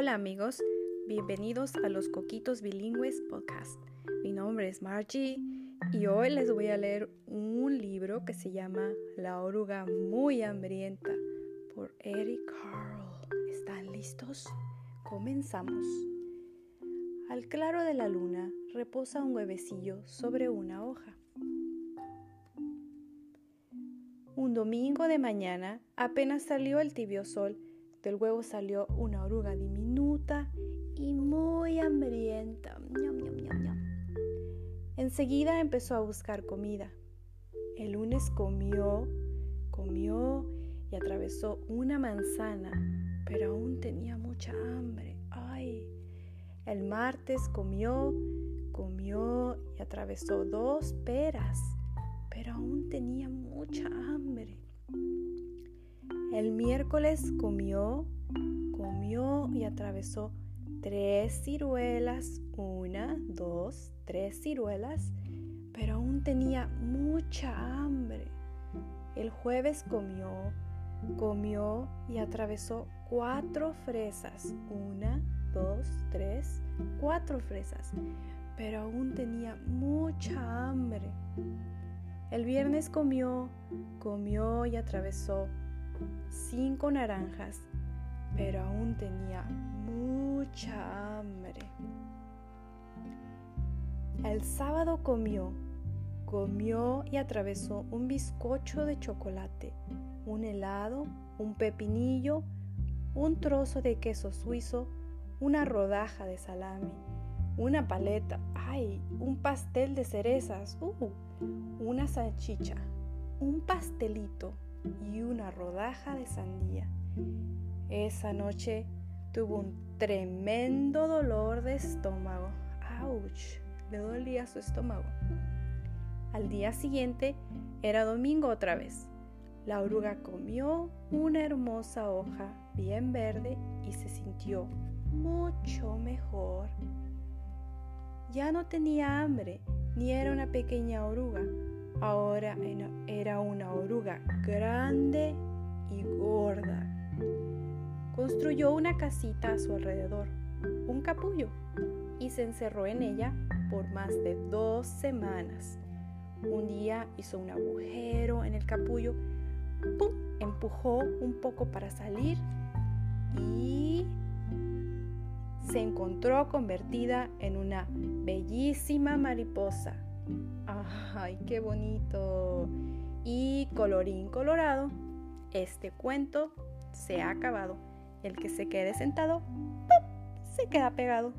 Hola amigos, bienvenidos a los Coquitos Bilingües Podcast. Mi nombre es Margie y hoy les voy a leer un libro que se llama La oruga muy hambrienta por Eric Carle. ¿Están listos? Comenzamos. Al claro de la luna reposa un huevecillo sobre una hoja. Un domingo de mañana, apenas salió el tibio sol, del huevo salió una oruga diminuta y muy hambrienta. Enseguida empezó a buscar comida. El lunes comió, comió y atravesó una manzana, pero aún tenía mucha hambre. ¡Ay! El martes comió, comió y atravesó dos peras, pero aún tenía mucha hambre. El miércoles comió, comió y atravesó tres ciruelas, una, dos, tres ciruelas, pero aún tenía mucha hambre. El jueves comió, comió y atravesó cuatro fresas, una, dos, tres, cuatro fresas, pero aún tenía mucha hambre. El viernes comió, comió y atravesó cinco naranjas, pero aún tenía mucha hambre. El sábado comió, comió y atravesó un bizcocho de chocolate, un helado, un pepinillo, un trozo de queso suizo, una rodaja de salami, una paleta, ay, un pastel de cerezas, uh, una salchicha, un pastelito y una rodaja de sandía. Esa noche tuvo un tremendo dolor de estómago. ¡Auch! Le dolía su estómago. Al día siguiente era domingo otra vez. La oruga comió una hermosa hoja bien verde y se sintió mucho mejor. Ya no tenía hambre, ni era una pequeña oruga. Ahora grande y gorda. Construyó una casita a su alrededor, un capullo, y se encerró en ella por más de dos semanas. Un día hizo un agujero en el capullo, empujó un poco para salir y se encontró convertida en una bellísima mariposa. ¡Ay, qué bonito! Colorín colorado, este cuento se ha acabado. El que se quede sentado, se queda pegado.